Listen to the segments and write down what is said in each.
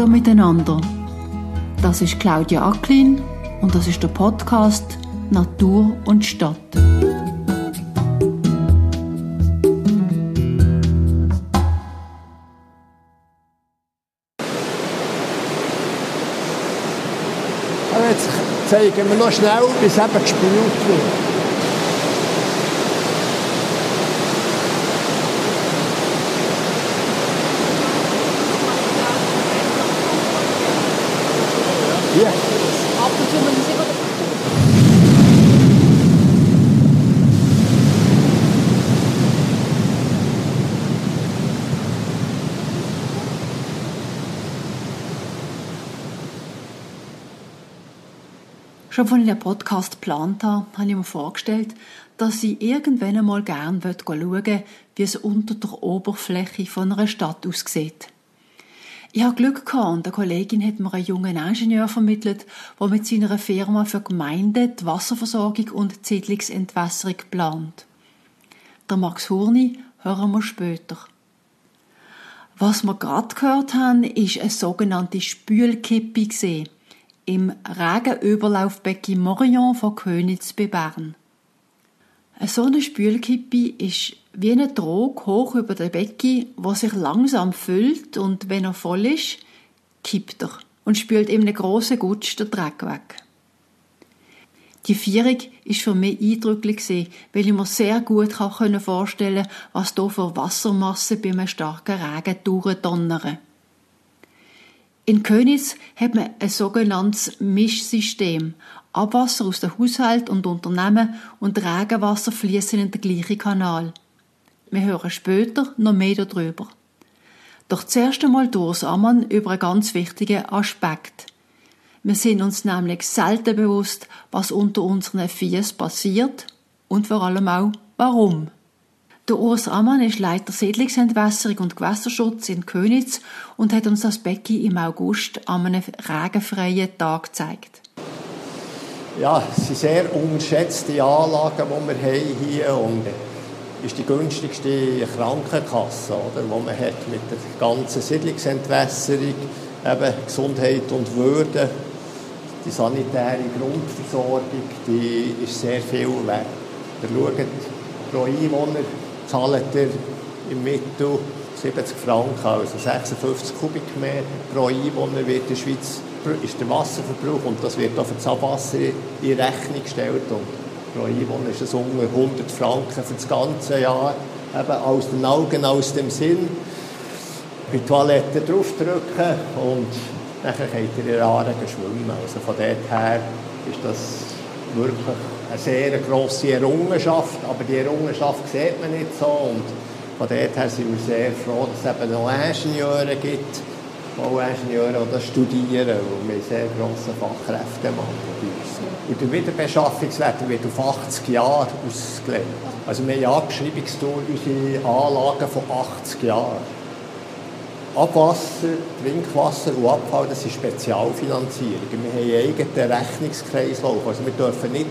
Hallo miteinander. Das ist Claudia Acklin und das ist der Podcast Natur und Stadt. jetzt zeigen wir noch schnell, es eben gespült wird. Hier. Ab und zu müssen sie Schon als ich den Podcast geplant habe, habe ich mir vorgestellt, dass ich irgendwann einmal gerne schauen möchte, wie es unter der Oberfläche von einer Stadt aussieht. Ich habe Glück gehabt und eine Kollegin hat mir einen jungen Ingenieur vermittelt, der mit seiner Firma für Gemeinden die Wasserversorgung und die Siedlungsentwässerung plant. Der Max Hurni hören wir später. Was wir gerade gehört haben, ist eine sogenannte Spülkippe gesehen im Regenüberlaufbecken Morion von Königs bei Bern. So eine Spülkippe ist wie ein Trog hoch über der Becken, wo sich langsam füllt und wenn er voll ist, kippt er und spült in einem grossen Gutsch den Dreck weg. Die Vierung ist für mich eindrücklich weil ich mir sehr gut vorstellen kann, was hier für Wassermassen bei einem starken Regen durchdonnern. In Königs hat man ein sogenanntes Mischsystem. Abwasser aus dem Haushalt und Unternehmen und Regenwasser fließen in den gleichen Kanal. Wir hören später noch mehr darüber. Doch zuerst einmal durch Ammann über einen ganz wichtigen Aspekt. Wir sind uns nämlich selten bewusst, was unter unseren Fies passiert und vor allem auch warum. Der Urs Ammann ist Leiter Siedlungsentwässerung und Gewässerschutz in Könitz und hat uns das Becken im August an einem regenfreien Tag gezeigt. Ja, es sind sehr unterschätzte Anlagen, die wir haben hier und ist die günstigste Krankenkasse, oder, die man hat mit der ganzen Siedlungsentwässerung, eben Gesundheit und Würde. Die sanitäre Grundversorgung, die ist sehr viel wert. Ihr schaut, pro Einwohner zahlt ihr im Mittel 70 Franken, also 56 Kubikmeter pro Einwohner wird in der Schweiz ist der Wasserverbrauch und das wird auch für das Abwasser in Rechnung gestellt. Und pro Einwohner ist es ungefähr 100 Franken für das ganze Jahr. Eben aus den Augen, aus dem Sinn. Bei Toiletten draufdrücken und dann könnt ihr in Aare schwimmen. Also von dort her ist das wirklich eine sehr grosse Errungenschaft, aber die Errungenschaft sieht man nicht so und von dort her sind wir sehr froh, dass es eben noch Ingenieure gibt, Bauingenieure, die das studieren, und wir sehr grossen Fachkräftemangel bei uns. Und der Wiederbeschaffungswert wird auf 80 Jahre ausgelegt. Also wir haben Abschreibungsdauer unsere Anlagen von 80 Jahren. Abwasser, Trinkwasser und Abfall, das sind Spezialfinanzierungen. Wir haben einen eigenen Rechnungskreislauf. Also wir dürfen nicht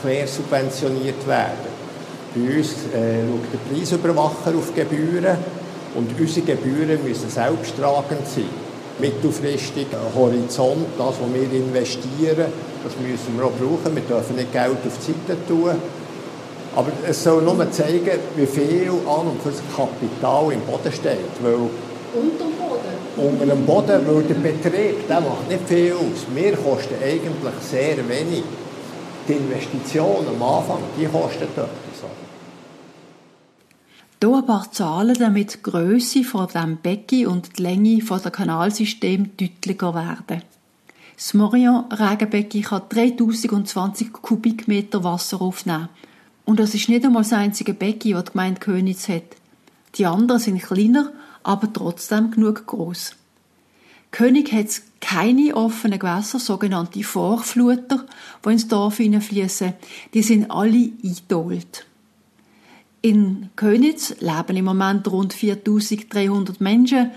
quersubventioniert werden. Bei uns äh, schaut der Preisüberwacher auf Gebühren und unsere Gebühren müssen selbsttragend sein. Mittelfristig, Horizont, das, was wir investieren, das müssen wir auch brauchen. Wir dürfen nicht Geld auf die Seite tun. Aber es soll nur zeigen, wie viel an und für das Kapital im Boden steht. Weil unter dem Boden? Unter dem Boden, weil der Betrieb der macht nicht viel aus. Wir kosten eigentlich sehr wenig. Die Investition am Anfang, die kostet etwas. Hier ein paar Zahlen, damit die Grösse von dem Becken und die Länge von der Kanalsystem deutlicher werden. Das Morion-Regenbecken kann 3020 Kubikmeter Wasser aufnehmen. Und das ist nicht einmal das einzige Becken, das die Gemeinde Königs hat. Die anderen sind kleiner, aber trotzdem genug groß. König hat keine offenen Gewässer, sogenannte Vorfluter, die ins Dorf hineinfließen. Die sind alle eingedolt. In Könitz leben im Moment rund 4300 Menschen.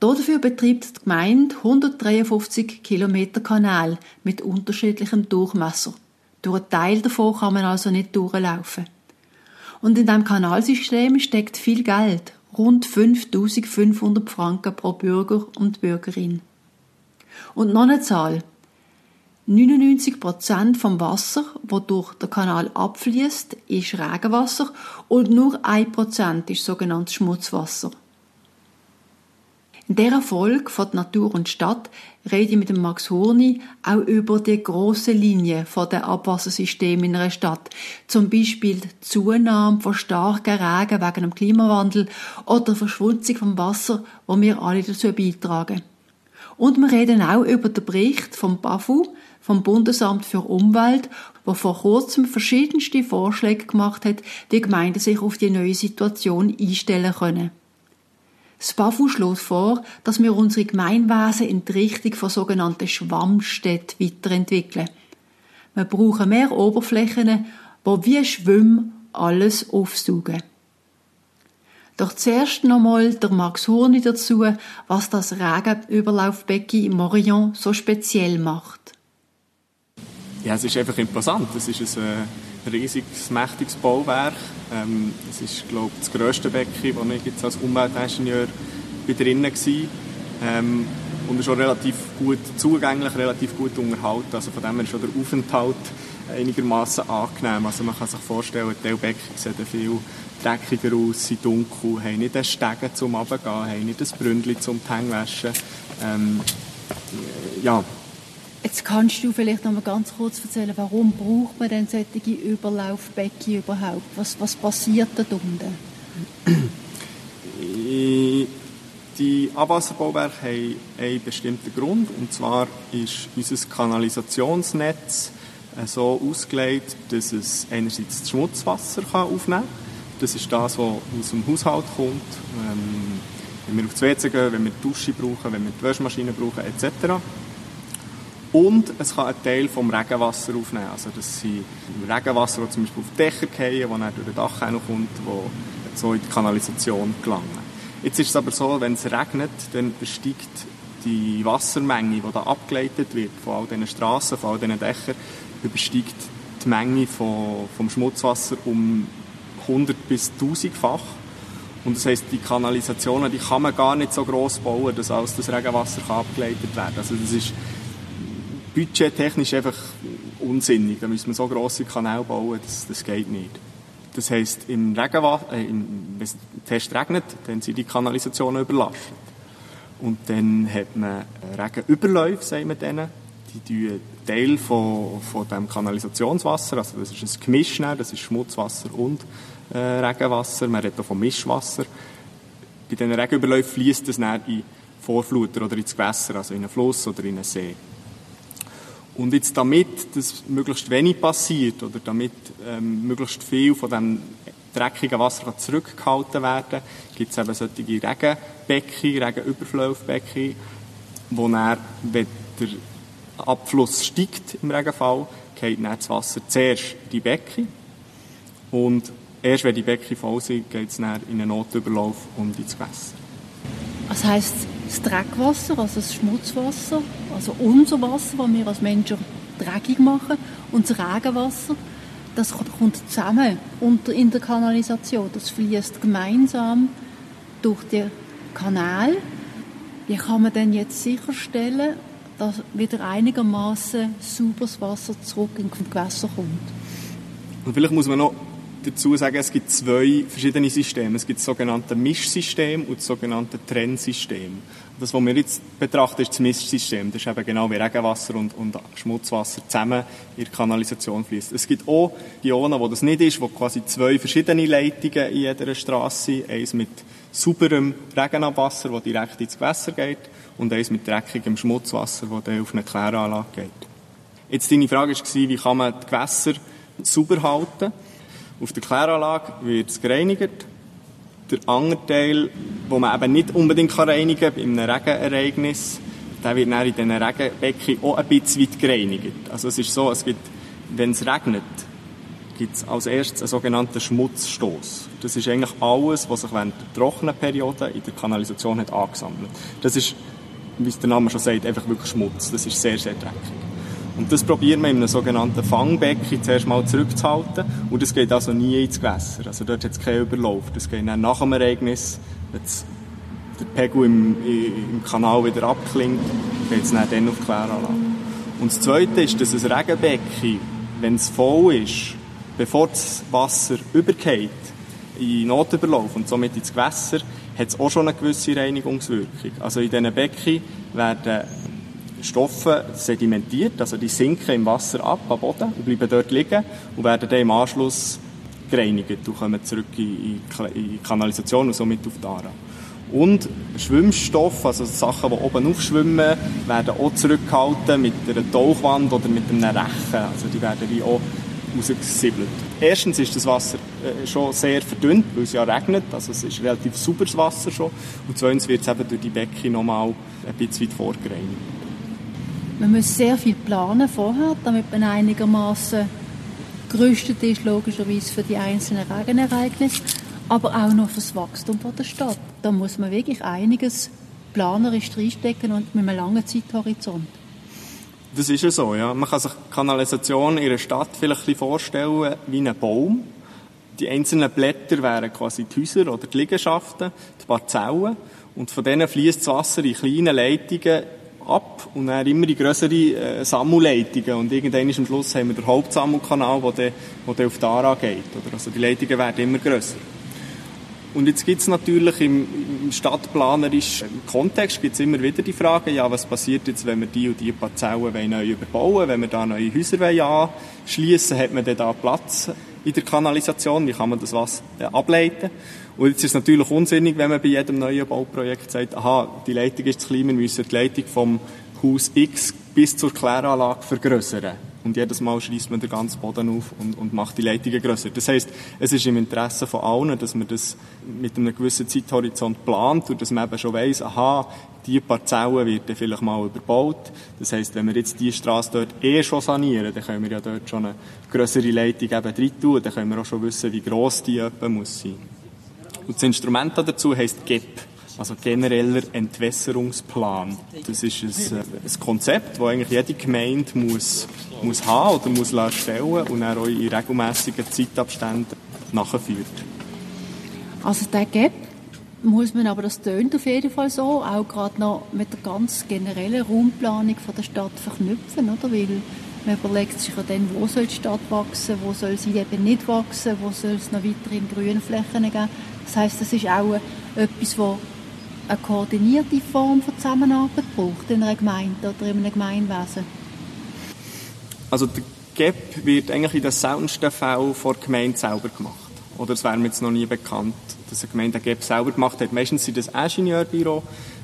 Dafür betreibt die Gemeinde 153 Kilometer Kanal mit unterschiedlichem Durchmesser. Durch einen Teil davon kann man also nicht durchlaufen. Und in diesem Kanalsystem steckt viel Geld, rund 5500 Franken pro Bürger und Bürgerin. Und noch eine Zahl. 99% vom Wasser, das durch den Kanal abfließt, ist Regenwasser und nur 1% ist sogenanntes Schmutzwasser. In dieser Folge von Natur und Stadt rede ich mit dem Max Hurni auch über die grosse Linie von der Abwassersystem in einer Stadt. Zum Beispiel die Zunahme von starken Regen wegen dem Klimawandel oder Verschmutzung vom Wasser, wo wir alle dazu beitragen. Und wir reden auch über den Bericht vom BAFU, vom Bundesamt für Umwelt, wo vor kurzem verschiedenste Vorschläge gemacht hat, wie Gemeinden sich auf die neue Situation einstellen können. Das BAFU schlägt vor, dass wir unsere Gemeinwesen in die Richtung von sogenannten Schwammstädten weiterentwickeln. Wir brauchen mehr Oberflächen, wo wie Schwimm alles aufsaugen. Doch zuerst nochmal der Max Hurni dazu, was das Regenüberlaufbecken in Morillon so speziell macht. Ja, es ist einfach imposant. Es ist ein äh, riesiges, mächtiges Bauwerk. Ähm, es ist, glaube ich, das grösste Becken, wo ich jetzt als Umweltingenieur drinnen war. Ähm, und ist auch relativ gut zugänglich, relativ gut unterhalten. Also von dem her ist auch der Aufenthalt einigermaßen angenehm. Also man kann sich vorstellen, die Teilbecken sehen viel dreckiger aus, sind dunkel, haben nicht einen Stegen zum Runtergehen, haben nicht ein Bründchen zum Hängewaschen. Ähm, ja, Jetzt kannst du vielleicht noch mal ganz kurz erzählen, warum braucht man denn solche Überlaufbecken überhaupt? Was, was passiert da unten? Die Abwasserbauwerke haben einen bestimmten Grund, und zwar ist unser Kanalisationsnetz äh, so ausgelegt, dass es einerseits das Schmutzwasser aufnehmen kann. Das ist das, was aus dem Haushalt kommt. Ähm, wenn wir auf das WC gehen, wenn wir die Dusche brauchen, wenn wir die Waschmaschine brauchen, etc. Und es kann einen Teil vom Regenwasser aufnehmen. Also das sind Regenwasser, das zum Beispiel auf die Dächer fallen, das dann durch den Dach kommt, wo so in die Kanalisation gelangen. Jetzt ist es aber so, wenn es regnet, dann besteigt die Wassermenge, die da abgeleitet wird von all diesen Straßen, von all diesen Dächern, übersteigt die Menge vom Schmutzwasser um 100 bis 1000-fach. Und das heisst, die Kanalisationen, die kann man gar nicht so gross bauen, dass alles das Regenwasser kann abgeleitet werden. Also das ist budgettechnisch einfach unsinnig. Da müssen wir so grosse Kanäle bauen, das, das geht nicht. Das heisst, im Regenwasser, äh, wenn es fest regnet, dann sind die Kanalisationen überlastet. Und dann hat man Regenüberläufe, sagen wir denen. Die tun Teil von, von dem Kanalisationswasser, also das ist ein Gemisch, das ist Schmutzwasser und äh, Regenwasser. Man redet auch von Mischwasser. Bei diesen Regenüberläufen fließt es dann in Vorfluter oder ins Gewässer, also in einen Fluss oder in einen See. Und jetzt damit das möglichst wenig passiert oder damit ähm, möglichst viel von dem dreckigen Wasser zurückgehalten werden gibt es eben solche Regenbecken, Regenüberflaufbecken, wo dann, wenn der Abfluss steigt im Regenfall, geht dann das Wasser zuerst in die Becken und erst wenn die Becken voll sind, geht es dann in einen Notüberlauf und ins Gewässer. Das heisst, das Dreckwasser, also das Schmutzwasser, also unser Wasser, das wir als Menschen dreckig machen, und das Regenwasser, das kommt zusammen in der Kanalisation. Das fließt gemeinsam durch den Kanal. Wie kann man denn jetzt sicherstellen, dass wieder einigermaßen sauberes Wasser zurück in die Gewässer kommt? Und vielleicht muss man noch dazu sagen, es gibt zwei verschiedene Systeme. Es gibt das sogenannte Mischsystem und das sogenannte Trennsystem. Das, was wir jetzt betrachten, ist das Mischsystem. Das ist eben genau wie Regenwasser und, und Schmutzwasser zusammen in die Kanalisation fließt. Es gibt auch Ionen, wo das nicht ist, wo quasi zwei verschiedene Leitungen in jeder Straße sind. Eins mit sauberem Regenabwasser, das direkt ins Gewässer geht, und eins mit dreckigem Schmutzwasser, das dann auf eine Kläranlage geht. Jetzt deine Frage war, wie kann man die Gewässer sauber halten? Auf der Kläranlage wird es gereinigt. Der andere Teil, den man eben nicht unbedingt reinigen kann, bei einem Regenereignis, der wird dann in diesen Regenbecken auch ein bisschen weit gereinigt. Also es ist so, es gibt, wenn es regnet, gibt es als erstes einen sogenannten Schmutzstoß. Das ist eigentlich alles, was sich während der trockenen Periode in der Kanalisation hat angesammelt. Das ist, wie es der Name schon sagt, einfach wirklich Schmutz. Das ist sehr, sehr dreckig. Und das probieren wir in einem sogenannten Fangbecken zuerst mal zurückzuhalten. Und das geht also nie ins Gewässer. Also dort hat es keinen Überlauf. Das geht dann nach dem Ereignis, wenn der Pegel im, im Kanal wieder abklingt, geht es dann, dann auf die Kläranlage. Und das Zweite ist, dass ein Regenbecken, wenn es voll ist, bevor das Wasser übergeht, in Notüberlauf und somit ins Gewässer, hat es auch schon eine gewisse Reinigungswirkung. Also in diesen Becken werden Stoffe sedimentiert, also die sinken im Wasser ab, am Boden und bleiben dort liegen und werden dann im Anschluss gereinigt und kommen zurück in die Kanalisation und somit auf die Aare. Und Schwimmstoffe, also Sachen, die oben aufschwimmen, werden auch zurückgehalten mit einer Tauchwand oder mit einem Rechen. Also die werden wie auch rausgesiebelt. Erstens ist das Wasser äh, schon sehr verdünnt, weil es ja regnet, also es ist relativ sauberes Wasser schon. Und zweitens wird es eben durch die Becken nochmal ein bisschen weit vorgereinigt. Man muss sehr viel planen vorher, damit man einigermaßen gerüstet ist, logischerweise für die einzelnen Regenereignisse, aber auch noch für das Wachstum der Stadt. Da muss man wirklich einiges planerisch reinstecken und mit einem langen Zeithorizont. Das ist ja so, ja. Man kann sich Kanalisation in einer Stadt vielleicht ein vorstellen wie einen Baum. Die einzelnen Blätter wären quasi die Häuser oder die Liegenschaften, die Parzellen. Und von denen fließt das Wasser in kleinen Leitungen ab und dann immer in grössere äh, Sammelleitungen. Und irgendwann am Schluss haben wir den Hauptsammelkanal, der dann, dann auf die Ara geht. Oder? Also die Leitungen werden immer grösser. Und jetzt gibt es natürlich im, im stadtplanerischen Kontext gibt's immer wieder die Frage, ja, was passiert jetzt, wenn wir die und die Parzellen neu überbauen wenn wir da neue Häuser anschließen hat man denn da Platz in der Kanalisation, wie kann man das was äh, ableiten? Und jetzt ist es natürlich unsinnig, wenn man bei jedem neuen Bauprojekt sagt, aha, die Leitung ist zu klein, wir müssen die Leitung vom Haus X bis zur Kläranlage vergrößern. Und jedes Mal schließt man den ganzen Boden auf und, und macht die Leitungen grösser. Das heißt, es ist im Interesse von allen, dass man das mit einem gewissen Zeithorizont plant und dass man eben schon weiss, aha, die Parzelle wird dann vielleicht mal überbaut. Das heißt, wenn wir jetzt die Straße dort eh schon sanieren, dann können wir ja dort schon eine größere Leitung eben rein tun. Dann können wir auch schon wissen, wie gross die etwa muss sein. Und das Instrument dazu heisst GEP. Also genereller Entwässerungsplan. Das ist ein, äh, ein Konzept, das eigentlich jede Gemeinde muss, muss haben oder muss stellen und dann auch in regelmäßigen Zeitabständen nachführt. Also der GEP muss man aber, das tönt auf jeden Fall so, auch gerade noch mit der ganz generellen Raumplanung von der Stadt verknüpfen, oder? Weil man überlegt sich ja dann, wo soll die Stadt wachsen, wo soll sie eben nicht wachsen, wo soll es noch weiterhin Grünflächen geben. Das heißt, das ist auch etwas, was eine koordinierte Form von Zusammenarbeit braucht in einer Gemeinde oder in einem Gemeinwesen? Also der GEP wird eigentlich in den seltensten Fällen von der Gemeinde selber gemacht. Oder es wäre mir jetzt noch nie bekannt, dass eine Gemeinde den GEP selber gemacht hat. Meistens sind das Ingenieurbüro,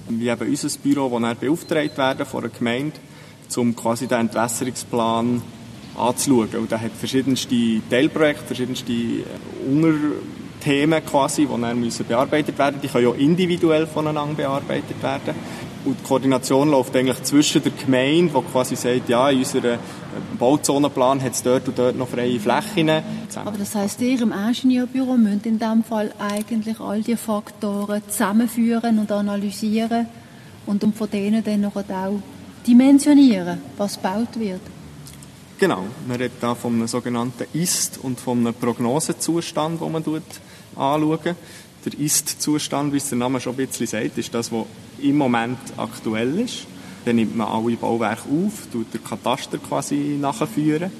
wie eben unser Büro, das dann beauftragt werden von der Gemeinde, um quasi den Entwässerungsplan anzuschauen. Und der hat verschiedenste Teilprojekte, verschiedenste äh, Unter Themen quasi, die dann müssen bearbeitet werden. Die können ja individuell voneinander bearbeitet werden. Und die Koordination läuft eigentlich zwischen der Gemeinde, die quasi sagt, ja, in unserem Bauzonenplan hat es dort und dort noch freie Flächen. Aber das heisst, ihr im Ingenieurbüro müsst in diesem Fall eigentlich all diese Faktoren zusammenführen und analysieren und von denen dann noch auch dimensionieren, was gebaut wird. Genau, man redet da von einem sogenannten Ist- und von einem Prognosezustand, den man anschaut. Der Ist-Zustand, wie es der Name schon ein bisschen sagt, ist das, was im Moment aktuell ist. Dann nimmt man alle Bauwerke auf, tut der Kataster quasi nachführen.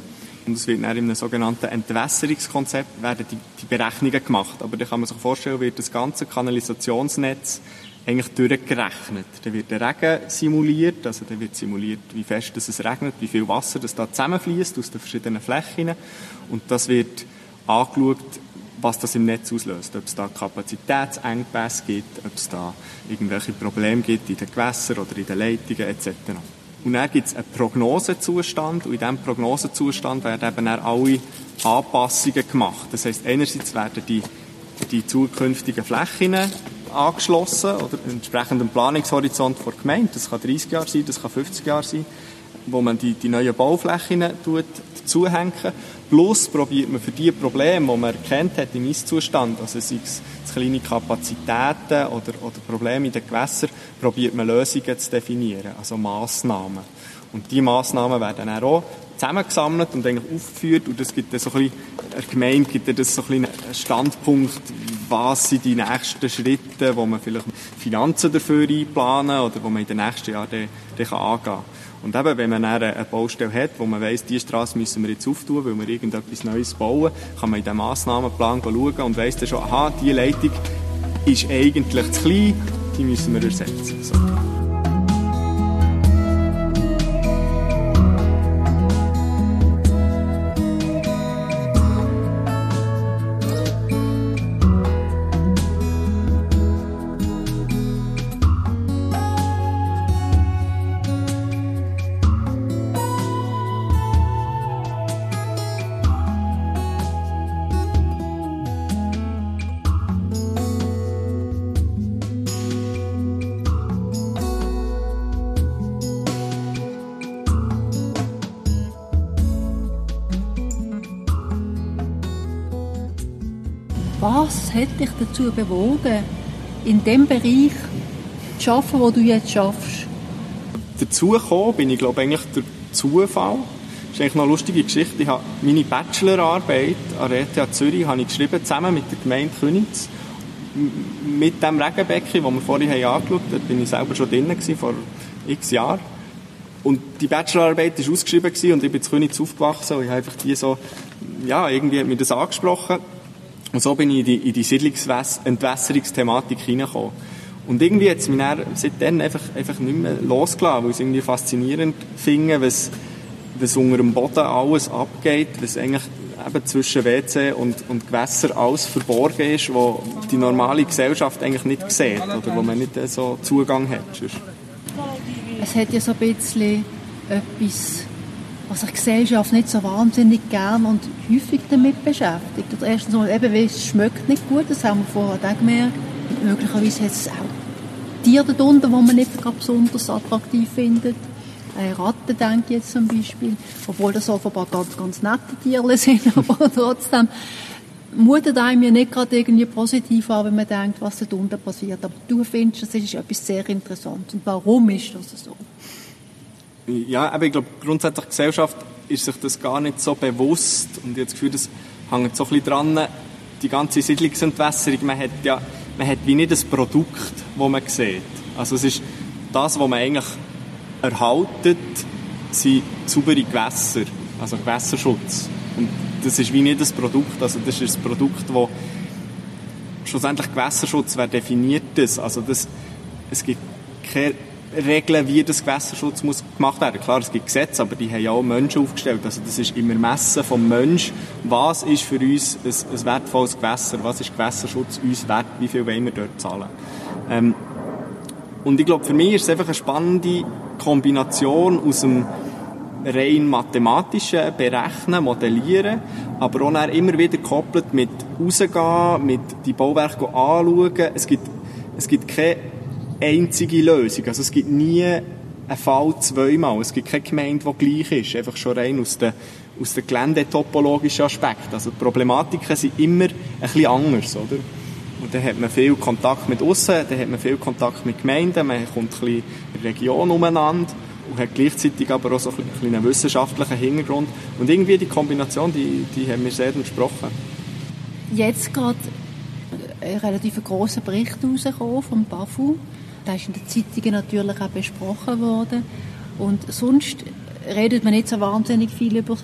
Und es wird dann in einem sogenannten Entwässerungskonzept werden die, die Berechnungen gemacht. Aber da kann man sich vorstellen, wird das ganze Kanalisationsnetz eigentlich durchgerechnet. Dann wird der Regen simuliert, also dann wird simuliert, wie fest es regnet, wie viel Wasser das da zusammenfließt aus den verschiedenen Flächen und das wird angeschaut, was das im Netz auslöst, ob es da Kapazitätsengpässe gibt, ob es da irgendwelche Probleme gibt in den Gewässern oder in den Leitungen etc. Und dann gibt es einen Prognosezustand und in diesem Prognosezustand werden eben dann alle Anpassungen gemacht. Das heißt, einerseits werden die, die zukünftigen Flächen angeschlossen oder entsprechend dem Planungshorizont der Gemeinde. Das kann 30 Jahre sein, das kann 50 Jahre sein, wo man die, die neuen Bauflächen dazuhängen. Plus probiert man für die Probleme, die man erkennt hat im Ist-Zustand, also sei es kleine Kapazitäten oder, oder Probleme in den Gewässern, probiert man Lösungen zu definieren, also Massnahmen. Und diese Massnahmen werden dann auch zusammengesammelt und eigentlich aufgeführt und das gibt dann so ein bisschen, eine Gemeinde gibt dann so ein bisschen einen Standpunkt, was sind die nächsten Schritte, wo man vielleicht Finanzen dafür einplanen oder wo man in den nächsten Jahren dann, dann angehen kann. Und eben, wenn man dann eine Baustelle hat, wo man weiss, diese Straße müssen wir jetzt auftun, weil wir irgendetwas Neues bauen, kann man in diesem Massnahmenplan schauen und weiss dann schon, aha, diese Leitung ist eigentlich zu klein, die müssen wir ersetzen. So. Hat dich dazu bewogen, in dem Bereich zu arbeiten, wo du jetzt schaffst? Dazu gekommen bin ich, glaube eigentlich durch Zufall. Das ist eigentlich noch eine lustige Geschichte. Ich habe meine Bachelorarbeit an der ETH Zürich habe ich geschrieben, zusammen mit der Gemeinde Königs. Mit dem Regenbecken, das wir vorhin angeschaut haben. Da bin ich selber schon drin vor x Jahren. Und die Bachelorarbeit war ausgeschrieben und ich bin in Königs aufgewachsen und ich habe einfach die so, ja, irgendwie hat mich das angesprochen. Und so bin ich in die, in die Siedlungsentwässerungsthematik hineingekommen. Und irgendwie hat es mich dann seitdem einfach, einfach nicht mehr losgelassen, weil ich es irgendwie faszinierend finde, was, was unter dem Boden alles abgeht, was eigentlich eben zwischen WC und, und Gewässer alles verborgen ist, wo die normale Gesellschaft eigentlich nicht sieht oder wo man nicht so Zugang hat. Es hat ja so ein bisschen etwas was die Gesellschaft nicht so wahnsinnig gern und häufig damit beschäftigt. Oder erstens mal, eben, weil es schmeckt nicht gut, das haben wir vorher auch gemerkt. Möglicherweise hat es auch Tiere darunter, die man nicht besonders attraktiv findet. Äh, Ratten, denke ich jetzt zum Beispiel. Obwohl das offenbar ganz, ganz nette Tiere sind, aber trotzdem mutet einem ja nicht gerade irgendwie positiv an, wenn man denkt, was da unten passiert. Aber du findest, das ist etwas sehr Interessantes. Und warum ist das so? Ja, aber ich glaube, grundsätzlich die Gesellschaft ist sich das gar nicht so bewusst und ich habe das Gefühl, das hängt so ein bisschen dran, die ganze Siedlungsentwässerung, man hat ja, man hat wie nicht das Produkt, das man sieht. Also es ist das, was man eigentlich erhaltet, sind saubere Gewässer, also Gewässerschutz. Und das ist wie nicht das Produkt, also das ist das Produkt, das schlussendlich Gewässerschutz, wer definiert das? Also das, es gibt keine Regeln, wie das Gewässerschutz muss gemacht werden. Klar, es gibt Gesetze, aber die haben ja auch Menschen aufgestellt. Also das ist immer Messen vom Mensch. Was ist für uns ein, ein wertvolles Gewässer? Was ist Gewässerschutz uns wert? Wie viel wollen wir dort zahlen? Ähm, und ich glaube, für mich ist es einfach eine spannende Kombination aus dem rein mathematischen Berechnen, Modellieren, aber auch immer wieder gekoppelt mit rausgehen, mit die Bauwerke anschauen. Es gibt, es gibt keine einzige Lösung. Also es gibt nie einen Fall zweimal. Es gibt keine Gemeinde, die gleich ist. Einfach schon rein aus den, aus den geländetopologischen Aspekten. Also die Problematiken sind immer ein bisschen anders, oder? Und dann hat man viel Kontakt mit außen, dann hat man viel Kontakt mit Gemeinden, man kommt ein bisschen in der Region umeinander und hat gleichzeitig aber auch so ein bisschen einen wissenschaftlichen Hintergrund. Und irgendwie die Kombination, die, die haben mir sehr entsprochen. Jetzt gerade ein relativ grosser Bericht rausgekommen vom BAFU das ist in den Zeitungen natürlich auch besprochen worden. Und sonst redet man nicht so wahnsinnig viel über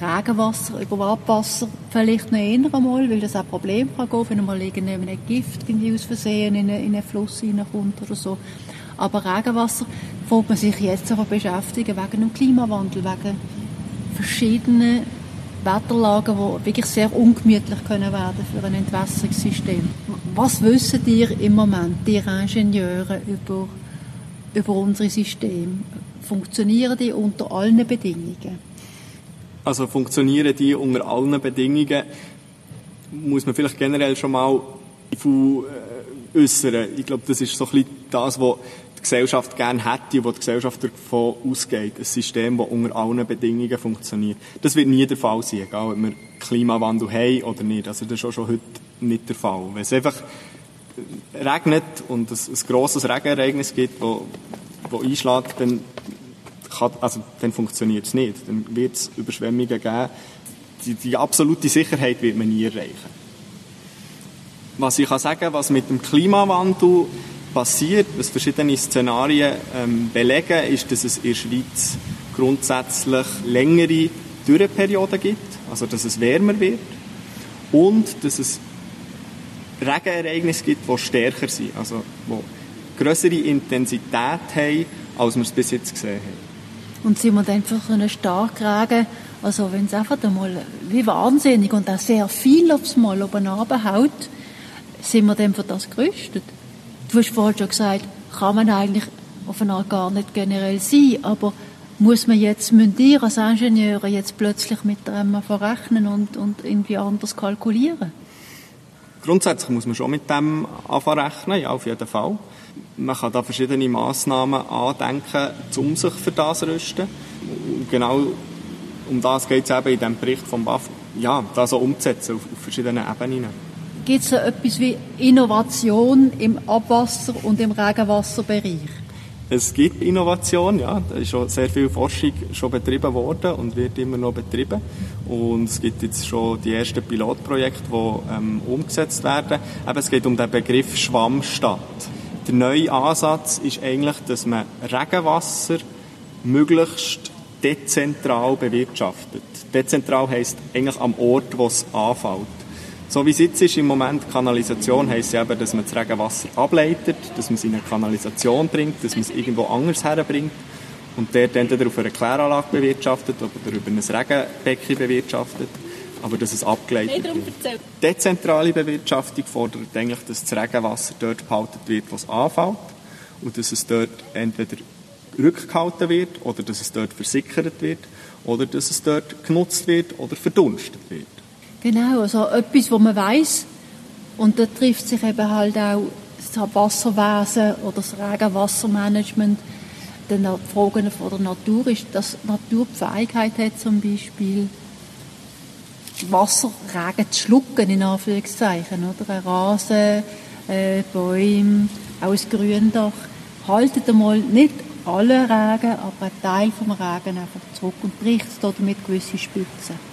Regenwasser, über Abwasser, vielleicht noch eher einmal, weil das auch Problem kann gehen, wenn mal ein Gift irgendwie aus Versehen in einen, in einen Fluss hineinkommt oder so. Aber Regenwasser fängt man sich jetzt aber beschäftigen wegen dem Klimawandel, wegen verschiedenen Wetterlagen, die wirklich sehr ungemütlich können werden für ein Entwässerungssystem. Was wissen ihr im Moment, die Ingenieure, über, über unsere Systeme? Funktionieren die unter allen Bedingungen? Also funktionieren die unter allen Bedingungen, muss man vielleicht generell schon mal äh, äußern. Ich glaube, das ist so ein bisschen das, was die Gesellschaft gerne hätte, wo die Gesellschaft davon ausgeht. Ein System, das unter allen Bedingungen funktioniert. Das wird nie der Fall sein, egal ob wir Klimawandel haben oder nicht. Also das ist auch schon heute nicht der Fall. Wenn es einfach regnet und es ein grosses Regenereignis gibt, wo, wo einschlägt, dann also, dann funktioniert es nicht. Dann wird es Überschwemmungen geben. Die, die absolute Sicherheit wird man nie erreichen. Was ich kann sagen, was mit dem Klimawandel passiert, was verschiedene Szenarien ähm, belegen, ist, dass es in der Schweiz grundsätzlich längere Dürreperioden gibt, also dass es wärmer wird und dass es Regenereignisse gibt, die stärker sind, also die größere Intensität haben, als wir es bis jetzt gesehen haben. Und sind wir dann so einen Starkregen, also wenn es einfach einmal wie wahnsinnig und auch sehr viel aufs Mal oben haut, sind wir dann für das gerüstet? Du hast vorhin schon gesagt, kann man eigentlich auf eine Art gar nicht generell sein, aber muss man jetzt, müssen ihr als Ingenieure jetzt plötzlich mit dem verrechnen und, und irgendwie anders kalkulieren? Grundsätzlich muss man schon mit dem anfangen rechnen, ja, auf jeden Fall. Man kann da verschiedene Massnahmen andenken, um sich für das zu rüsten. Genau um das geht es eben in diesem Bericht vom BAF, ja, das so umzusetzen auf, auf verschiedenen Ebenen. Gibt es so etwas wie Innovation im Abwasser- und im Regenwasserbereich? Es gibt Innovation, ja. Da ist schon sehr viel Forschung schon betrieben worden und wird immer noch betrieben. Und es gibt jetzt schon die ersten Pilotprojekte, die ähm, umgesetzt werden. Aber es geht um den Begriff Schwammstadt. Der neue Ansatz ist eigentlich, dass man Regenwasser möglichst dezentral bewirtschaftet. Dezentral heisst eigentlich am Ort, wo es anfällt. So wie es jetzt ist im Moment Kanalisation, heisst es eben, dass man das Regenwasser ableitet, dass man es in eine Kanalisation bringt, dass man es irgendwo anders herbringt und dort entweder auf einer Kläranlage bewirtschaftet oder über ein Regenbecken bewirtschaftet, aber dass es abgeleitet wird. Dezentrale Bewirtschaftung fordert eigentlich, dass das Regenwasser dort behalten wird, wo es anfällt und dass es dort entweder rückgehalten wird oder dass es dort versickert wird oder dass es dort genutzt wird oder verdunstet wird. Genau, also etwas, wo man weiß und da trifft sich eben halt auch das Wasserwesen oder das Regenwassermanagement den Fragen von der Natur ist, dass die Natur die Fähigkeit hat, zum Beispiel Wasserregen zu schlucken, in Anführungszeichen, oder? Ein Rasen, äh, Bäume, auch ein Gründach. Haltet einmal nicht alle Regen, aber ein Teil vom Regen einfach zurück und bricht damit gewisse Spitzen.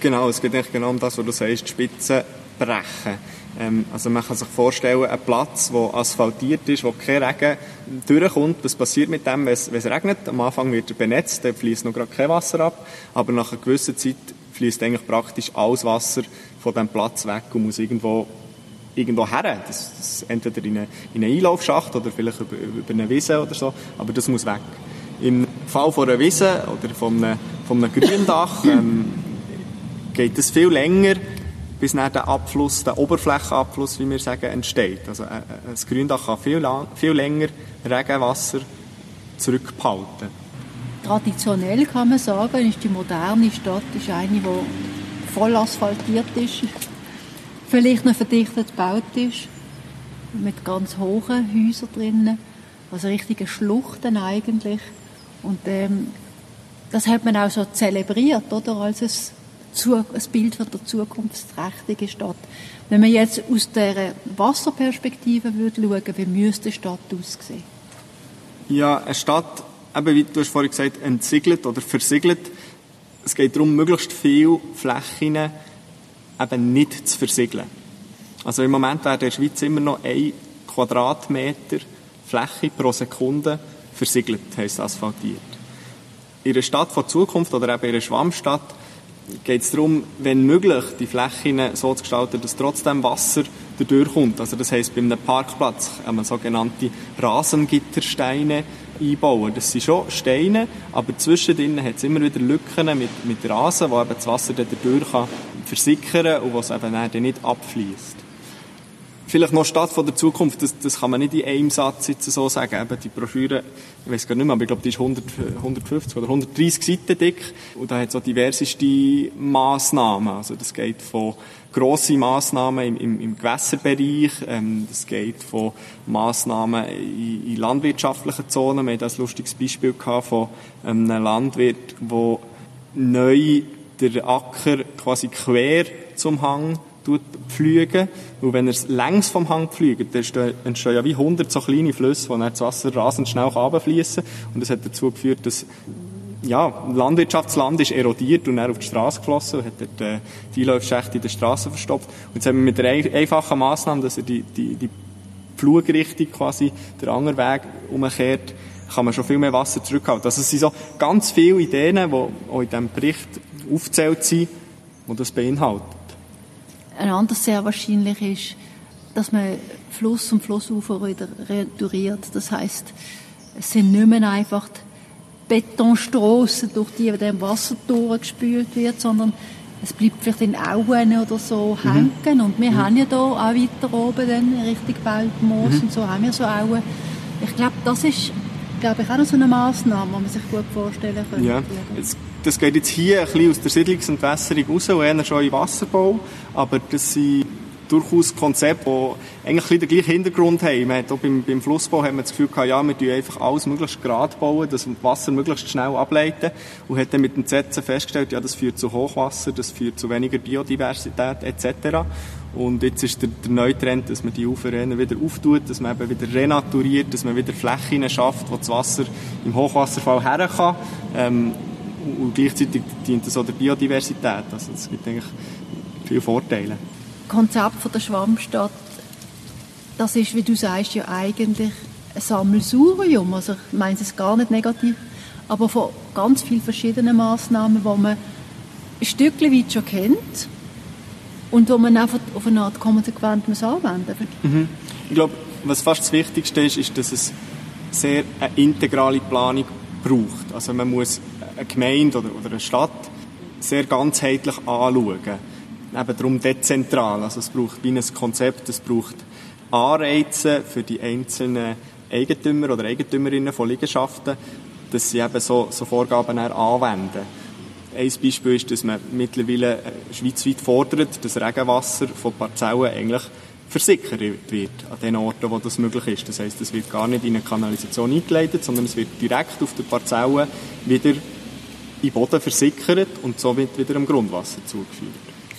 Genau, es geht eigentlich genau um das, was du sagst, die Spitzen brechen. Ähm, also man kann sich vorstellen, ein Platz, der asphaltiert ist, wo kein Regen durchkommt, was passiert mit dem, wenn es, regnet? Am Anfang wird er benetzt, dann fließt noch gerade kein Wasser ab, aber nach einer gewissen Zeit fließt eigentlich praktisch alles Wasser von diesem Platz weg und muss irgendwo irgendwo her. Das, das entweder in einen, in einen Einlaufschacht oder vielleicht über, über eine Wiese oder so, aber das muss weg. Im Fall von einer Wiese oder von einem, von einem Gründach ähm, geht es viel länger, bis dann der Abfluss, der Oberflächenabfluss, wie wir sagen, entsteht. Also ein äh, äh, Gründach kann viel, lang, viel länger Regenwasser zurückbehalten. Traditionell kann man sagen, ist die moderne Stadt ist eine, die voll asphaltiert ist, vielleicht noch verdichtet gebaut ist, mit ganz hohen Häusern drinnen, also richtige Schluchten eigentlich. Und ähm, das hat man auch so zelebriert, oder, als es ein Bild von der zukunftsträchtigen Stadt. Wenn man jetzt aus der Wasserperspektive würde schauen, wie müsste eine Stadt aussehen? Ja, eine Stadt, eben wie du hast vorhin gesagt, entsiegelt oder versiegelt. Es geht darum, möglichst viele Flächen eben nicht zu versiegeln. Also im Moment werden in der Schweiz immer noch ein Quadratmeter Fläche pro Sekunde versiegelt, heisst asphaltiert. In einer Stadt von Zukunft oder eben in einer Schwammstadt geht es darum, wenn möglich, die Flächen so zu gestalten, dass trotzdem Wasser durchkommt. Also das heisst, bei einem Parkplatz kann man sogenannte Rasengittersteine einbauen. Das sind schon Steine, aber zwischendrin hat es immer wieder Lücken mit, mit Rasen, wo eben das Wasser dann durch kann versickern und was eben dann nicht abfließt. Vielleicht noch Stadt von der Zukunft, das, das kann man nicht in einem Satz jetzt so sagen. Eben die Broschüre, ich weiß gar nicht mehr, aber ich glaube, die ist 100, 150 oder 130 Seiten dick und da hat so diverseste Massnahmen. Also das geht von grosse Massnahmen im, im, im Gewässerbereich, ähm, das geht von Massnahmen in, in landwirtschaftlichen Zonen. Wir hatten ein lustiges Beispiel gehabt von einem Landwirt, der neu der Acker quasi quer zum Hang pflügen. Und wenn er es längs vom Hang pflügt, dann entstehen ja wie 100 so kleine Flüsse, wo dann das Wasser rasend schnell runterfließen kann. Und das hat dazu geführt, dass ja, Landwirtschaftsland ist erodiert und dann auf die Straße geflossen und hat dort äh, die Einläufschächte in der Straße verstopft. Und jetzt haben wir mit der einfachen Massnahme, dass er die, die, die Flugrichtung quasi, der andere Weg umkehrt, kann man schon viel mehr Wasser zurückhalten. Also es sind so ganz viele Ideen, die auch in diesem Bericht aufgezählt sind, die das beinhaltet. Ein anderes sehr wahrscheinlich ist, dass man Fluss und Flussufer wieder retouriert. Das heißt, es sind nicht mehr einfach Betonstrassen, durch die dem Wasser durchgespült wird, sondern es bleibt vielleicht in Auen oder so mhm. hängen. Und wir mhm. haben ja da auch weiter oben dann Richtung Waldmoos mhm. und so haben wir so Auen. Ich glaube, das ist glaube ich, auch noch so eine Massnahme, die man sich gut vorstellen könnte. Ja, das geht jetzt hier ein bisschen aus der Siedlungsentwässerung raus und eher schon in Wasserbau, aber das sind durchaus Konzepte, die eigentlich den gleichen Hintergrund haben. Man hat auch beim, beim Flussbau hat man das Gefühl ja, wir bauen einfach alles möglichst gerade bauen, das Wasser möglichst schnell ableiten und hat dann mit dem Sätzen festgestellt, ja, das führt zu Hochwasser, das führt zu weniger Biodiversität etc. Und jetzt ist der, der neue Trend, dass man die Ufer wieder auftut, dass man eben wieder renaturiert, dass man wieder Flächen schafft, wo das Wasser im Hochwasserfall her kann. Ähm, und gleichzeitig dient das auch der Biodiversität. Also es gibt eigentlich viele Vorteile. Konzept von der Schwammstadt, das ist, wie du sagst, ja eigentlich ein Sammelsurium. Also ich meine es gar nicht negativ, aber von ganz vielen verschiedenen Massnahmen, die man ein Stückchen weit schon kennt und wo man einfach auf eine Art konsequent muss anwenden muss. Mhm. Ich glaube, was fast das Wichtigste ist, ist, dass es sehr eine integrale Planung braucht. Also man muss eine Gemeinde oder, oder eine Stadt sehr ganzheitlich anschauen eben darum dezentral. Also es braucht wie ein Konzept, es braucht Anreize für die einzelnen Eigentümer oder Eigentümerinnen von Liegenschaften, dass sie eben so, so Vorgaben anwenden. Ein Beispiel ist, dass man mittlerweile äh, schweizweit fordert, dass Regenwasser von Parzellen eigentlich versickert wird an den Orten, wo das möglich ist. Das heißt, es wird gar nicht in eine Kanalisation eingeleitet, sondern es wird direkt auf der Parzelle wieder in Boden versickert und somit wieder am Grundwasser zugeführt.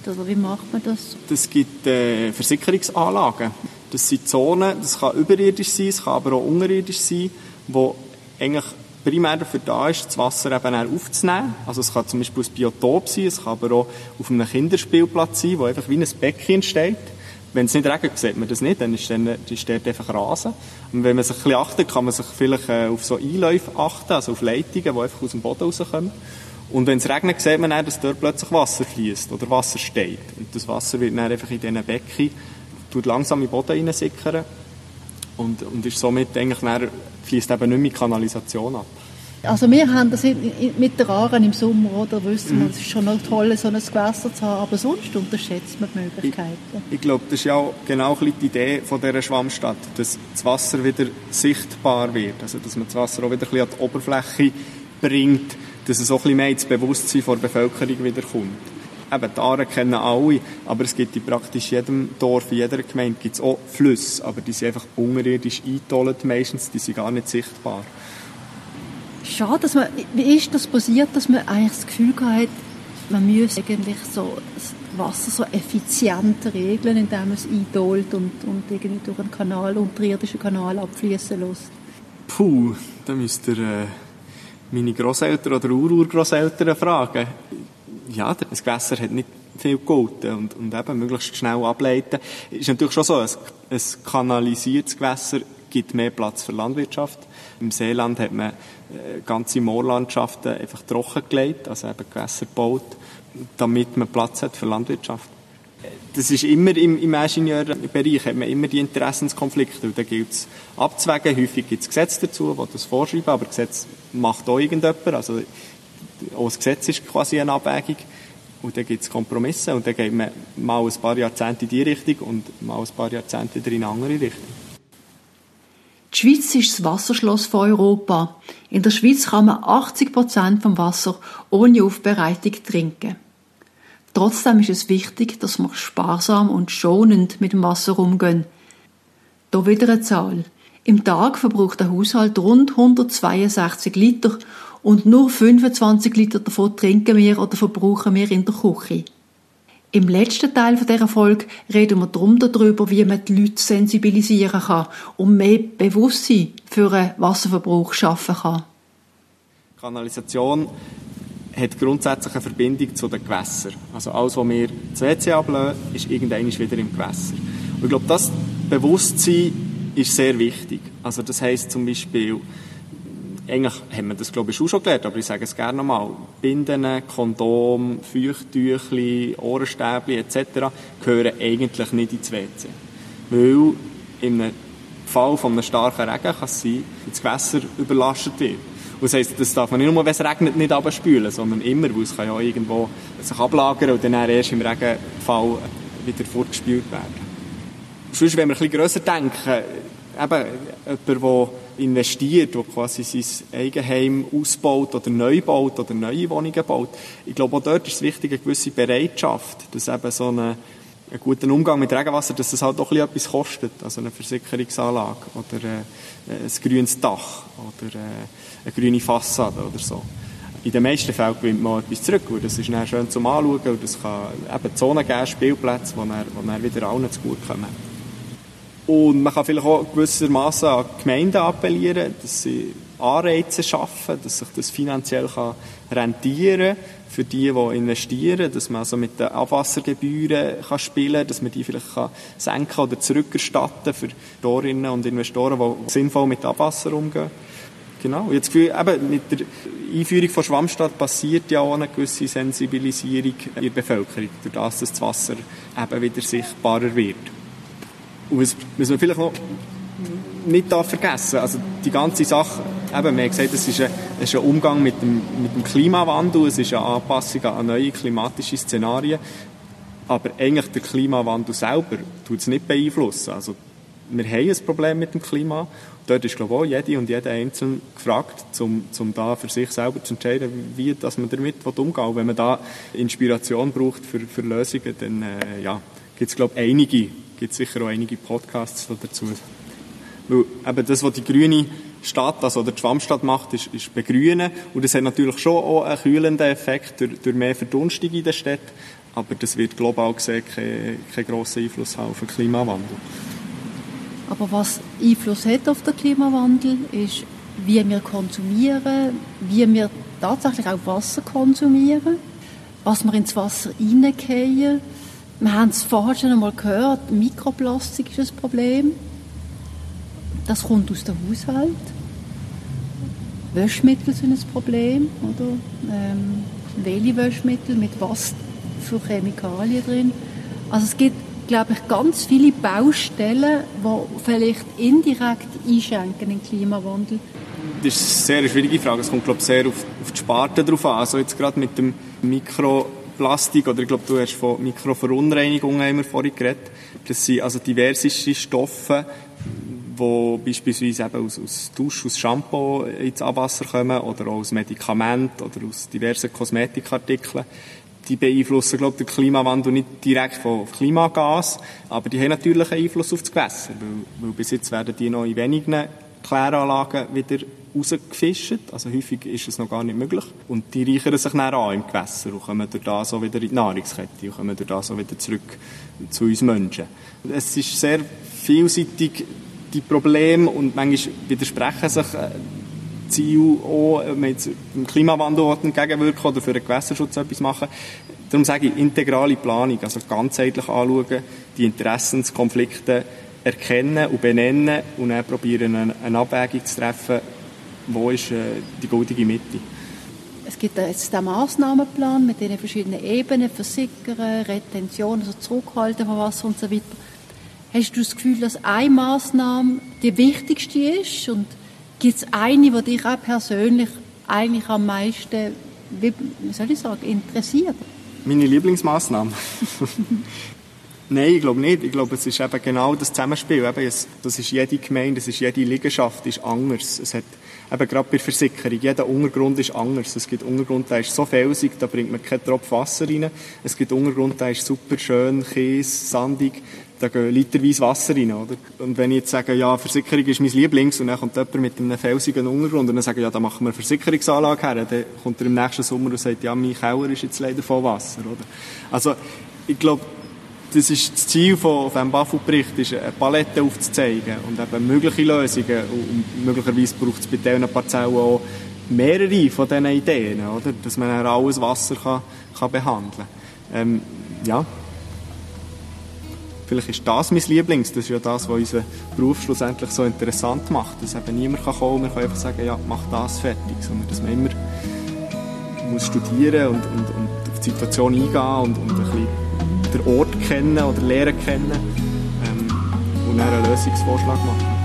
Oder wie macht man das? Das gibt äh, Versickerungsanlagen. Das sind Zonen, das kann überirdisch sein, es kann aber auch unterirdisch sein, wo eigentlich primär dafür da ist, das Wasser eben aufzunehmen. Also es kann zum Beispiel ein Biotop sein, es kann aber auch auf einem Kinderspielplatz sein, wo einfach wie ein Becken entsteht. Wenn es nicht regnet, sieht man das nicht, dann ist, dann, ist dort einfach Rasen. Und wenn man sich ein bisschen achtet, kann man sich vielleicht äh, auf so Einläufe achten, also auf Leitungen, die einfach aus dem Boden rauskommen. Und wenn es regnet, sieht man dann, dass dort plötzlich Wasser fließt oder Wasser steht. Und das Wasser wird dann einfach in diesen Becken, tut langsam in den Boden hineinsickern und, und ist somit eigentlich dann, fließt eben nicht mehr Kanalisation ab. Also wir haben das mit der Aaren im Sommer, oder wissen wir, es ist schon noch toll, so ein Gewässer zu haben, aber sonst unterschätzt man die Möglichkeiten. Ich, ich glaube, das ist ja auch genau die Idee von dieser Schwammstadt, dass das Wasser wieder sichtbar wird, also dass man das Wasser auch wieder ein bisschen an die Oberfläche bringt, dass es auch ein bisschen mehr ins Bewusstsein der Bevölkerung wieder kommt. Eben, die Aare kennen alle, aber es gibt in praktisch jedem Dorf, in jeder Gemeinde gibt es auch Flüsse, aber die sind einfach unterirdisch eingetollt meistens, die sind gar nicht sichtbar. Schade, dass man, wie ist das passiert, dass man eigentlich das Gefühl hat, man müsse eigentlich so das Wasser so effizient regeln, indem man es eindolt und, und irgendwie durch einen Kanal, unterirdischen Kanal abfließen lässt? Puh, da müsst ihr... Äh meine Großeltern oder Ururgroßeltern fragen. Ja, das Gewässer hat nicht viel gegolten und, und eben möglichst schnell ableiten. Ist natürlich schon so, ein, ein kanalisiertes Gewässer gibt mehr Platz für Landwirtschaft. Im Seeland hat man äh, ganze Moorlandschaften einfach trockengelegt, also eben Gewässer gebaut, damit man Platz hat für Landwirtschaft das ist immer im, im Ingenieurbereich hat man immer die Interessenskonflikte. Und da gilt es abzuwägen. Häufig gibt es Gesetze dazu, die das vorschreiben, aber Gesetz macht auch irgendjemand. Also auch das Gesetz ist quasi eine Abwägung. Und dann gibt es Kompromisse und dann geht man mal ein paar Jahrzehnte in die Richtung und mal ein paar Jahrzehnte in eine andere Richtung. Die Schweiz ist das Wasserschloss von Europa. In der Schweiz kann man 80 Prozent vom Wasser ohne Aufbereitung trinken. Trotzdem ist es wichtig, dass wir sparsam und schonend mit dem Wasser umgehen. Da wieder eine Zahl. Im Tag verbraucht der Haushalt rund 162 Liter und nur 25 Liter davon trinken wir oder verbrauchen wir in der Küche. Im letzten Teil dieser Folge reden wir darum darüber, wie man die Leute sensibilisieren kann und mehr Bewusstsein für einen Wasserverbrauch schaffen kann. Kanalisation hat grundsätzlich eine Verbindung zu den Gewässern. Also alles, was wir zu WC ablösen, ist irgendwann wieder im Gewässer. Und ich glaube, das Bewusstsein ist sehr wichtig. Also das heisst zum Beispiel, eigentlich haben wir das, glaube ich, auch schon gelernt, aber ich sage es gerne nochmal. Binden, Kondom, Feuchttüchli, Ohrenstäbli etc. gehören eigentlich nicht ins WC. Weil einem Fall von einem starken Regen kann es sein, dass das Gewässer überlastet wird. Und das heisst, das darf man nicht nur, wenn es regnet, nicht abspülen, sondern immer, weil es kann ja irgendwo sich ablagern und dann erst im Regenfall wieder fortgespült werden. Sonst, wenn wir ein bisschen grösser denken, eben jemand, der investiert, der quasi sein Eigenheim ausbaut oder neu baut oder neue Wohnungen baut. Ich glaube, auch dort ist es wichtig, eine gewisse Bereitschaft, dass eben so eine, einen guten Umgang mit Regenwasser, dass das halt doch etwas kostet. Also eine Versicherungsanlage oder äh, ein grünes Dach oder äh, eine grüne Fassade oder so. In den meisten Fällen gewinnt man etwas zurück, und das ist dann schön zum Anschauen und es kann eben Zonen geben, Spielplätze, die dann, die dann wieder allen zu gut kommen. Und man kann vielleicht auch gewissermaßen an Gemeinden appellieren, dass sie Anreize schaffen, dass sich das finanziell kann rentieren für die, die investieren, dass man also mit den Abwassergebühren kann spielen kann, dass man die vielleicht kann senken oder zurückerstatten für Investorinnen und Investoren, die sinnvoll mit Abwasser umgehen. Genau. Und jetzt Gefühl, eben mit der Einführung von Schwammstadt passiert ja auch eine gewisse Sensibilisierung in der Bevölkerung, durch das, dass das Wasser eben wieder sichtbarer wird. Und was, was man vielleicht noch nicht da vergessen also die ganze Sache, eben, wir haben gesagt, es ist, ein, es ist ein Umgang mit dem, mit dem Klimawandel, es ist eine Anpassung an neue klimatische Szenarien, aber eigentlich der Klimawandel selber tut es nicht beeinflussen. Also wir haben ein Problem mit dem Klima. Dort ist, glaube ich, auch jede und jeder Einzelne gefragt, um, um da für sich selber zu entscheiden, wie dass man damit umgehen will. Und wenn man da Inspiration braucht für, für Lösungen, dann äh, ja, gibt es, glaube ich, einige gibt sicher auch einige Podcasts dazu. Weil eben das, was die grüne Stadt, also die Schwammstadt macht, ist, ist begrünen. Und das hat natürlich schon auch einen kühlenden Effekt durch, durch mehr Verdunstung in der Stadt. Aber das wird global gesehen keinen kein grossen Einfluss haben auf den Klimawandel. Aber was Einfluss hat auf den Klimawandel, ist, wie wir konsumieren, wie wir tatsächlich auch Wasser konsumieren, was wir ins Wasser hineingehen wir haben es vorher schon einmal gehört, Mikroplastik ist ein Problem. Das kommt aus dem Haushalt. Wäschmittel sind ein Problem, oder? Ähm, welche Wäschmittel, mit was für Chemikalien drin. Also es gibt, glaube ich, ganz viele Baustellen, die vielleicht indirekt einschränken in den Klimawandel. Das ist eine sehr schwierige Frage. Es kommt, glaube ich, sehr auf, auf die Sparte drauf an. Also jetzt gerade mit dem Mikro Plastik, oder ich glaube, du hast von Mikroverunreinigungen immer vorhin geredet. Das sind also diverseste Stoffe, die beispielsweise eben aus, aus Dusch, aus Shampoo ins Abwasser kommen oder auch aus Medikamenten oder aus diversen Kosmetikartikeln. Die beeinflussen, glaube ich, den Klimawandel nicht direkt von Klimagas, aber die haben natürlich einen Einfluss auf das Gewässer, weil, weil bis jetzt werden die noch in wenigen Kläranlagen wieder rausgefischt. Also häufig ist es noch gar nicht möglich. Und die reichern sich dann an im Gewässer und kommen durch auch wieder in die Nahrungskette und kommen durch auch wieder zurück zu uns Menschen. Es ist sehr vielseitig, die Probleme, und manchmal widersprechen sich äh, Ziele auch, wenn jetzt dem Klimawandel entgegenwirken oder für den Gewässerschutz etwas machen. Darum sage ich, integrale Planung, also ganzheitlich anschauen, die Interessenskonflikte erkennen und benennen und dann probieren, eine Abwägung zu treffen, wo ist äh, die goldige Mitte. Es gibt jetzt den Massnahmenplan mit den verschiedenen Ebenen, Versickern, Retention, also Zurückhalten von Wasser und so weiter. Hast du das Gefühl, dass eine Massnahme die wichtigste ist? Und gibt es eine, die dich auch persönlich eigentlich am meisten, wie soll ich sagen, interessiert? Meine Lieblingsmaßnahme? Nein, ich glaube nicht. Ich glaube, es ist eben genau das Zusammenspiel. Eben, es, das ist jede Gemeinde, das ist jede Liegenschaft ist anders. Es hat eben gerade bei Versicherung, jeder Untergrund ist anders. Es gibt Untergrund, der ist so felsig, da bringt man keinen Tropfen Wasser rein. Es gibt Untergrund, der ist super schön, Käse, sandig, da gehen literweise Wasser rein, oder? Und wenn ich jetzt sage, ja, Versicherung ist mein Lieblings, und dann kommt jemand mit einem felsigen Untergrund, und dann sage ich, ja, da machen wir eine Versicherungsanlage her, dann kommt er im nächsten Sommer und sagt, ja, mein Keller ist jetzt leider voll Wasser, oder? Also, ich glaube, das ist das Ziel von, von diesem BAFU-Bericht, ist eine Palette aufzuzeigen und eben mögliche Lösungen. Und möglicherweise braucht es bei diesen Parzellen auch mehrere von diesen Ideen, oder? dass man dann alles Wasser kann, kann behandeln kann. Ähm, ja. Vielleicht ist das mein Lieblings, das ist ja das, was unseren Beruf schlussendlich so interessant macht, dass eben niemand kann kommen man kann einfach sagen, ja, mach das fertig, sondern dass man immer muss studieren und, und, und auf die Situation eingehen und, und ein bisschen den Ort kennen oder lernen kennen ähm, und dann einen Lösungsvorschlag machen.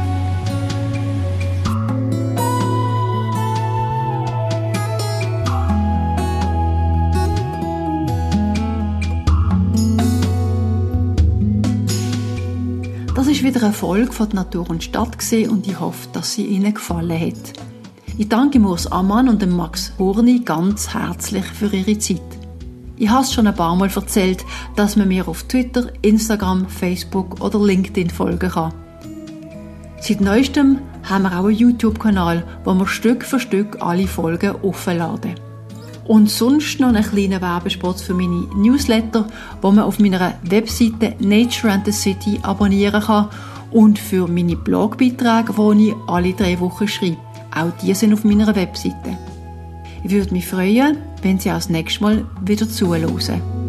Das ist wieder eine Folge von Natur und Stadt und ich hoffe, dass sie Ihnen gefallen hat. Ich danke Urs Ammann und Max Horni ganz herzlich für ihre Zeit. Ich habe es schon ein paar Mal erzählt, dass man mir auf Twitter, Instagram, Facebook oder LinkedIn folgen kann. Seit neuestem haben wir auch einen YouTube-Kanal, wo wir Stück für Stück alle Folgen aufladen. Und sonst noch einen kleinen Werbespot für meine Newsletter, wo man auf meiner Webseite Nature and the City abonnieren kann und für meine Blogbeiträge, die ich alle drei Wochen schreibe. Auch die sind auf meiner Webseite. Ich würde mich freuen, wenn Sie auch das nächste Mal wieder zuhören.